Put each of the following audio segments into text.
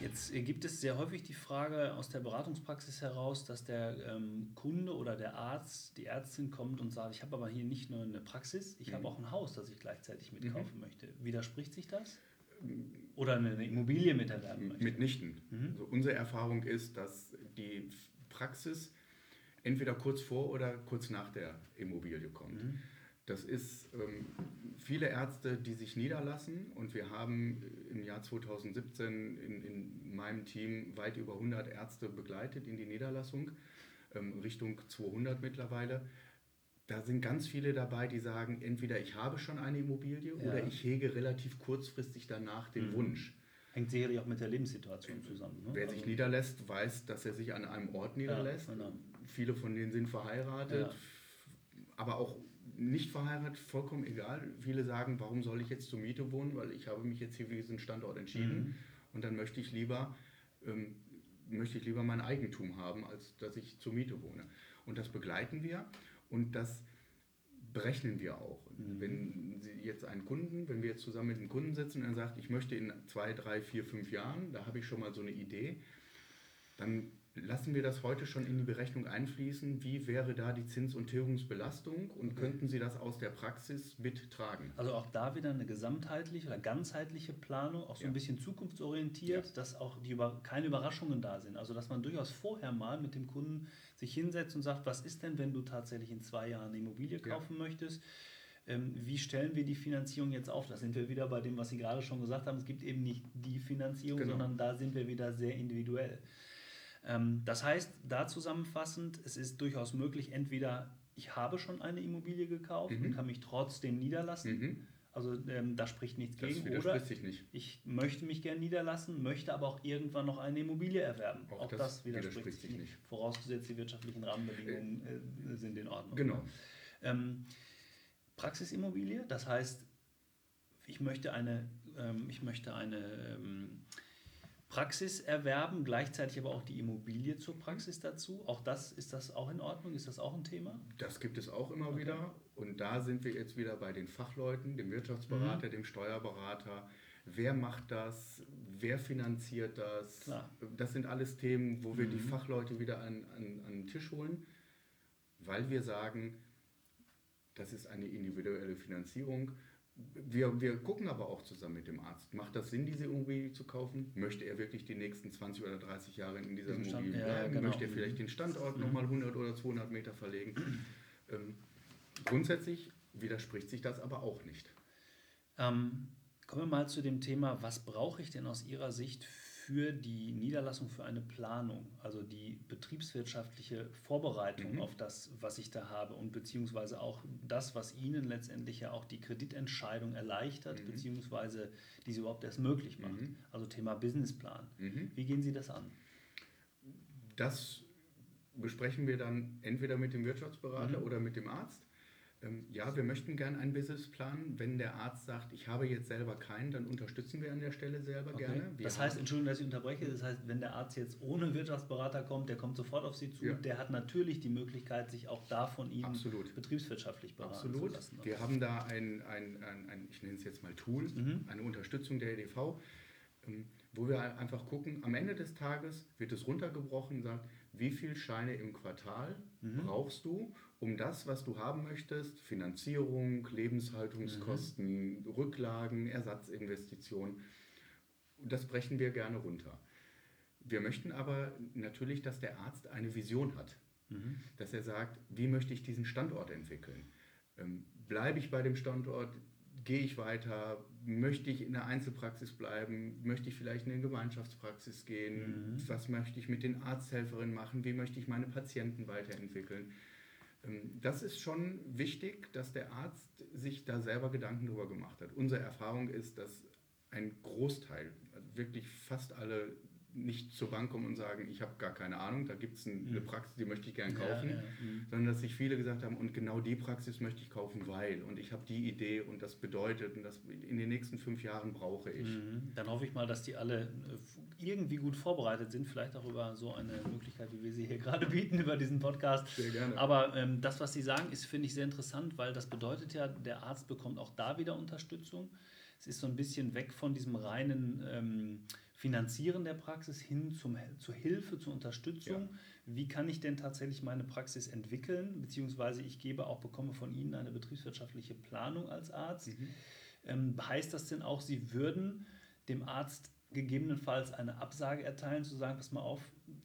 Jetzt gibt es sehr häufig die Frage aus der Beratungspraxis heraus, dass der ähm, Kunde oder der Arzt, die Ärztin kommt und sagt, ich habe aber hier nicht nur eine Praxis, ich mhm. habe auch ein Haus, das ich gleichzeitig mitkaufen mhm. möchte. Widerspricht sich das? Oder eine Immobilie miterwerben möchte? Mitnichten. Mhm. Also unsere Erfahrung ist, dass die Praxis entweder kurz vor oder kurz nach der Immobilie kommt. Das ist ähm, viele Ärzte, die sich niederlassen und wir haben im Jahr 2017 in, in meinem Team weit über 100 Ärzte begleitet in die Niederlassung, ähm, Richtung 200 mittlerweile. Da sind ganz viele dabei, die sagen, entweder ich habe schon eine Immobilie ja. oder ich hege relativ kurzfristig danach den mhm. Wunsch. Hängt sicherlich auch mit der Lebenssituation zusammen. Ne? Wer sich also niederlässt, weiß, dass er sich an einem Ort niederlässt. Ja, genau. Viele von denen sind verheiratet, ja. aber auch nicht verheiratet, vollkommen egal. Viele sagen, warum soll ich jetzt zur Miete wohnen, weil ich habe mich jetzt hier für diesen Standort entschieden mhm. und dann möchte ich lieber ähm, möchte ich lieber mein Eigentum haben, als dass ich zur Miete wohne. Und das begleiten wir und das berechnen wir auch. Mhm. Wenn Sie jetzt einen Kunden, wenn wir jetzt zusammen mit einem Kunden sitzen und er sagt, ich möchte in zwei, drei, vier, fünf Jahren, da habe ich schon mal so eine Idee, dann Lassen wir das heute schon in die Berechnung einfließen? Wie wäre da die Zins- und Tilgungsbelastung und könnten Sie das aus der Praxis mittragen? Also auch da wieder eine gesamtheitliche oder ganzheitliche Planung, auch so ja. ein bisschen zukunftsorientiert, ja. dass auch die, keine Überraschungen da sind. Also dass man durchaus vorher mal mit dem Kunden sich hinsetzt und sagt, was ist denn, wenn du tatsächlich in zwei Jahren eine Immobilie kaufen ja. möchtest? Ähm, wie stellen wir die Finanzierung jetzt auf? Da sind wir wieder bei dem, was Sie gerade schon gesagt haben. Es gibt eben nicht die Finanzierung, genau. sondern da sind wir wieder sehr individuell. Ähm, das heißt, da zusammenfassend, es ist durchaus möglich, entweder ich habe schon eine Immobilie gekauft mhm. und kann mich trotzdem niederlassen. Mhm. Also ähm, da spricht nichts das gegen. Oder nicht. ich möchte mich gerne niederlassen, möchte aber auch irgendwann noch eine Immobilie erwerben. Auch, auch das, das, widerspricht, widerspricht sich nicht. Vorausgesetzt, die wirtschaftlichen Rahmenbedingungen äh, sind in Ordnung. Genau. Ähm, Praxisimmobilie, das heißt, ich möchte eine, ähm, ich möchte eine ähm, Praxis erwerben, gleichzeitig aber auch die Immobilie zur Praxis dazu. Auch das, ist das auch in Ordnung? Ist das auch ein Thema? Das gibt es auch immer okay. wieder. Und da sind wir jetzt wieder bei den Fachleuten, dem Wirtschaftsberater, mhm. dem Steuerberater. Wer macht das? Wer finanziert das? Klar. Das sind alles Themen, wo wir mhm. die Fachleute wieder an, an, an den Tisch holen, weil wir sagen, das ist eine individuelle Finanzierung wir, wir gucken aber auch zusammen mit dem Arzt. Macht das Sinn, diese Immobilie zu kaufen? Möchte er wirklich die nächsten 20 oder 30 Jahre in dieser Immobilie Stand, bleiben? Ja, genau. Möchte er vielleicht den Standort mhm. nochmal 100 oder 200 Meter verlegen? Ähm, grundsätzlich widerspricht sich das aber auch nicht. Ähm, kommen wir mal zu dem Thema, was brauche ich denn aus Ihrer Sicht für die Niederlassung für eine Planung, also die betriebswirtschaftliche Vorbereitung mhm. auf das, was ich da habe und beziehungsweise auch das, was Ihnen letztendlich ja auch die Kreditentscheidung erleichtert, mhm. beziehungsweise die sie überhaupt erst möglich macht. Mhm. Also Thema Businessplan. Mhm. Wie gehen Sie das an? Das besprechen wir dann entweder mit dem Wirtschaftsberater mhm. oder mit dem Arzt. Ähm, ja, wir möchten gerne einen Businessplan. Wenn der Arzt sagt, ich habe jetzt selber keinen, dann unterstützen wir an der Stelle selber okay. gerne. Wir das heißt, Entschuldigung, dass ich unterbreche, das heißt, wenn der Arzt jetzt ohne Wirtschaftsberater kommt, der kommt sofort auf Sie zu, ja. der hat natürlich die Möglichkeit, sich auch da von Ihnen Absolut. betriebswirtschaftlich beraten Absolut. zu lassen. Wir haben da ein, ein, ein, ein, ich nenne es jetzt mal Tool, mhm. eine Unterstützung der EDV, ähm, wo wir einfach gucken, am Ende des Tages wird es runtergebrochen und sagt, wie viele Scheine im Quartal mhm. brauchst du, um das, was du haben möchtest, Finanzierung, Lebenshaltungskosten, mhm. Rücklagen, Ersatzinvestitionen, das brechen wir gerne runter. Wir möchten aber natürlich, dass der Arzt eine Vision hat, mhm. dass er sagt, wie möchte ich diesen Standort entwickeln? Ähm, bleibe ich bei dem Standort? Gehe ich weiter? Möchte ich in der Einzelpraxis bleiben? Möchte ich vielleicht in eine Gemeinschaftspraxis gehen? Mhm. Was möchte ich mit den Arzthelferinnen machen? Wie möchte ich meine Patienten weiterentwickeln? Ähm, das ist schon wichtig, dass der Arzt sich da selber Gedanken darüber gemacht hat. Unsere Erfahrung ist, dass ein Großteil, also wirklich fast alle nicht zur Bank kommen und sagen, ich habe gar keine Ahnung, da gibt es eine mhm. Praxis, die möchte ich gerne kaufen, ja, ja. Mhm. sondern dass sich viele gesagt haben, und genau die Praxis möchte ich kaufen, weil, und ich habe die Idee und das bedeutet, und das in den nächsten fünf Jahren brauche ich. Mhm. Dann hoffe ich mal, dass die alle äh, irgendwie gut vorbereitet sind, vielleicht auch über so eine Möglichkeit, wie wir sie hier gerade bieten, über diesen Podcast. Sehr gerne. Aber ähm, das, was Sie sagen, ist, finde ich, sehr interessant, weil das bedeutet ja, der Arzt bekommt auch da wieder Unterstützung. Es ist so ein bisschen weg von diesem reinen... Ähm, Finanzieren der Praxis hin zum, zur Hilfe, zur Unterstützung. Ja. Wie kann ich denn tatsächlich meine Praxis entwickeln? Beziehungsweise ich gebe auch, bekomme von Ihnen eine betriebswirtschaftliche Planung als Arzt. Mhm. Ähm, heißt das denn auch, Sie würden dem Arzt gegebenenfalls eine Absage erteilen, zu sagen, pass mal auf,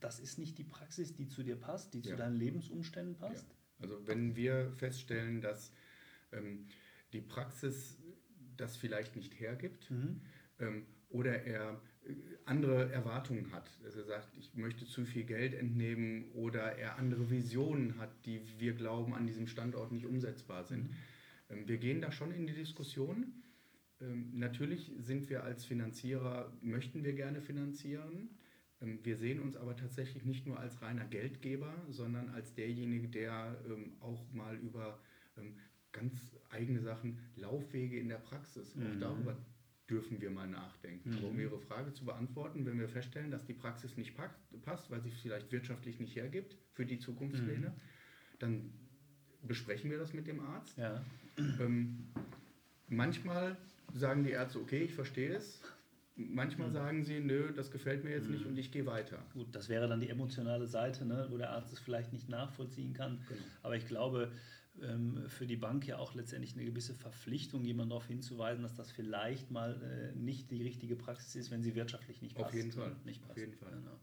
das ist nicht die Praxis, die zu dir passt, die ja. zu deinen Lebensumständen passt? Ja. Also wenn wir feststellen, dass ähm, die Praxis das vielleicht nicht hergibt mhm. ähm, oder er andere Erwartungen hat, dass er sagt, ich möchte zu viel Geld entnehmen oder er andere Visionen hat, die wir glauben an diesem Standort nicht umsetzbar sind. Mhm. Ähm, wir gehen da schon in die Diskussion. Ähm, natürlich sind wir als Finanzierer, möchten wir gerne finanzieren. Ähm, wir sehen uns aber tatsächlich nicht nur als reiner Geldgeber, sondern als derjenige, der auch mal über ganz eigene Sachen, Laufwege in der Praxis, mhm. auch darüber dürfen wir mal nachdenken. Mhm. Aber um Ihre Frage zu beantworten, wenn wir feststellen, dass die Praxis nicht passt, weil sie vielleicht wirtschaftlich nicht hergibt für die Zukunftspläne, mhm. dann besprechen wir das mit dem Arzt. Ja. Ähm, manchmal sagen die Ärzte, okay, ich verstehe es. Manchmal mhm. sagen sie, nö, das gefällt mir jetzt nicht mhm. und ich gehe weiter. Gut, das wäre dann die emotionale Seite, ne, wo der Arzt es vielleicht nicht nachvollziehen kann. Genau. Aber ich glaube, für die Bank ja auch letztendlich eine gewisse Verpflichtung, jemanden darauf hinzuweisen, dass das vielleicht mal äh, nicht die richtige Praxis ist, wenn sie wirtschaftlich nicht passt. Auf jeden Fall. Nicht passt. Auf jeden Fall. Genau.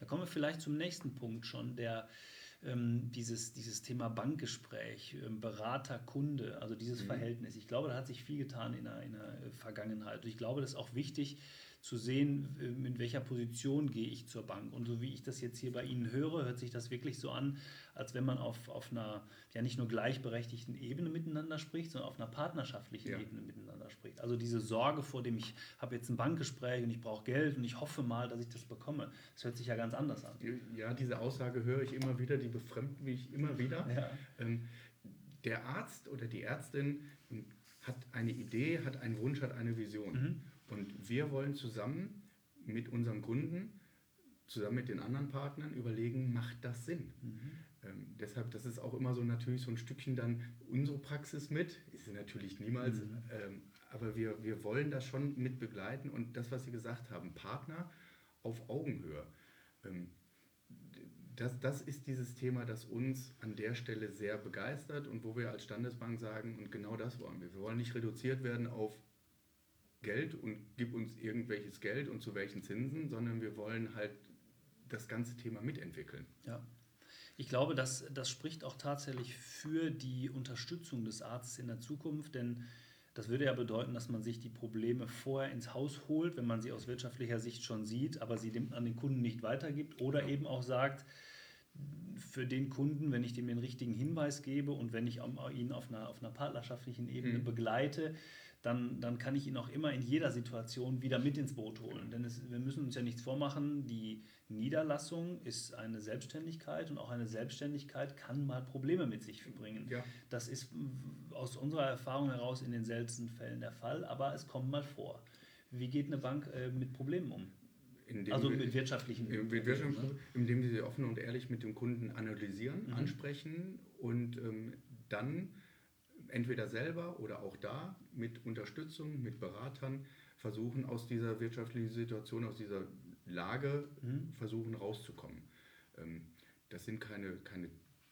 Da kommen wir vielleicht zum nächsten Punkt schon, der ähm, dieses, dieses Thema Bankgespräch, ähm, Berater, Kunde, also dieses mhm. Verhältnis. Ich glaube, da hat sich viel getan in der, in der Vergangenheit. Und ich glaube, das ist auch wichtig, zu sehen, in welcher Position gehe ich zur Bank. Und so wie ich das jetzt hier bei Ihnen höre, hört sich das wirklich so an, als wenn man auf, auf einer ja nicht nur gleichberechtigten Ebene miteinander spricht, sondern auf einer partnerschaftlichen ja. Ebene miteinander spricht. Also diese Sorge vor dem, ich habe jetzt ein Bankgespräch und ich brauche Geld und ich hoffe mal, dass ich das bekomme, das hört sich ja ganz anders an. Ja, diese Aussage höre ich immer wieder, die befremdet mich immer wieder. Ja. Ähm, der Arzt oder die Ärztin hat eine Idee, hat einen Wunsch, hat eine Vision. Mhm. Und wir wollen zusammen mit unserem Kunden, zusammen mit den anderen Partnern überlegen, macht das Sinn? Mhm. Ähm, deshalb, das ist auch immer so natürlich so ein Stückchen dann unsere Praxis mit. Ist sie natürlich niemals, mhm. ähm, aber wir, wir wollen das schon mit begleiten und das, was Sie gesagt haben, Partner auf Augenhöhe. Ähm, das, das ist dieses Thema, das uns an der Stelle sehr begeistert und wo wir als Standesbank sagen, und genau das wollen wir. Wir wollen nicht reduziert werden auf Geld und gib uns irgendwelches Geld und zu welchen Zinsen, sondern wir wollen halt das ganze Thema mitentwickeln. Ja. Ich glaube, das, das spricht auch tatsächlich für die Unterstützung des Arztes in der Zukunft, denn das würde ja bedeuten, dass man sich die Probleme vorher ins Haus holt, wenn man sie aus wirtschaftlicher Sicht schon sieht, aber sie dem an den Kunden nicht weitergibt oder ja. eben auch sagt, für den Kunden, wenn ich dem den richtigen Hinweis gebe und wenn ich ihn auf einer, auf einer partnerschaftlichen Ebene mhm. begleite, dann, dann kann ich ihn auch immer in jeder Situation wieder mit ins Boot holen. Denn es, wir müssen uns ja nichts vormachen, die Niederlassung ist eine Selbstständigkeit und auch eine Selbstständigkeit kann mal Probleme mit sich bringen. Ja. Das ist aus unserer Erfahrung heraus in den seltensten Fällen der Fall, aber es kommt mal vor. Wie geht eine Bank äh, mit Problemen um? also mit wirtschaftlichen Problemen. Mit wirtschaftlichen ne? Indem sie offen und ehrlich mit dem Kunden analysieren, mhm. ansprechen und ähm, dann entweder selber oder auch da mit Unterstützung, mit Beratern versuchen, aus dieser wirtschaftlichen Situation, aus dieser Lage mhm. versuchen rauszukommen. Ähm, das sind keine, keine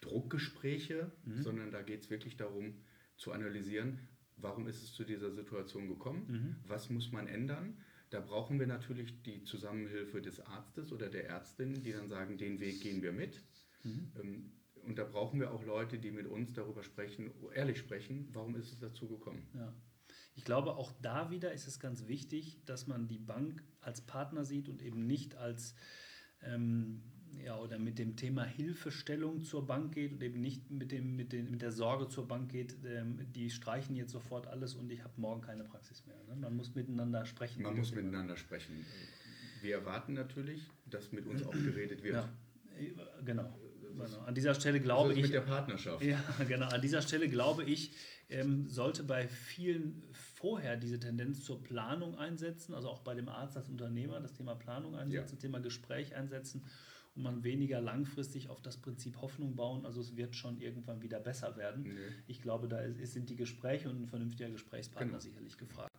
Druckgespräche, mhm. sondern da geht es wirklich darum zu analysieren, warum ist es zu dieser Situation gekommen, mhm. was muss man ändern. Da brauchen wir natürlich die Zusammenhilfe des Arztes oder der Ärztin, die dann sagen, den Weg gehen wir mit. Mhm. Und da brauchen wir auch Leute, die mit uns darüber sprechen, ehrlich sprechen, warum ist es dazu gekommen. Ja. Ich glaube, auch da wieder ist es ganz wichtig, dass man die Bank als Partner sieht und eben nicht als ähm, ja, oder mit dem Thema Hilfestellung zur Bank geht und eben nicht mit, dem, mit, den, mit der Sorge zur Bank geht, ähm, die streichen jetzt sofort alles und ich habe morgen keine Praxis mehr. Ne? Man muss miteinander sprechen. Man muss miteinander sprechen. Wir erwarten natürlich, dass mit uns auch geredet wird. Ja, genau. Genau. An dieser Stelle glaube ich. Mit der Partnerschaft. Ja, genau. An dieser Stelle glaube ich, ähm, sollte bei vielen vorher diese Tendenz zur Planung einsetzen, also auch bei dem Arzt als Unternehmer das Thema Planung einsetzen, ja. Thema Gespräch einsetzen und man weniger langfristig auf das Prinzip Hoffnung bauen. Also es wird schon irgendwann wieder besser werden. Nee. Ich glaube, da ist, sind die Gespräche und ein vernünftiger Gesprächspartner genau. sicherlich gefragt.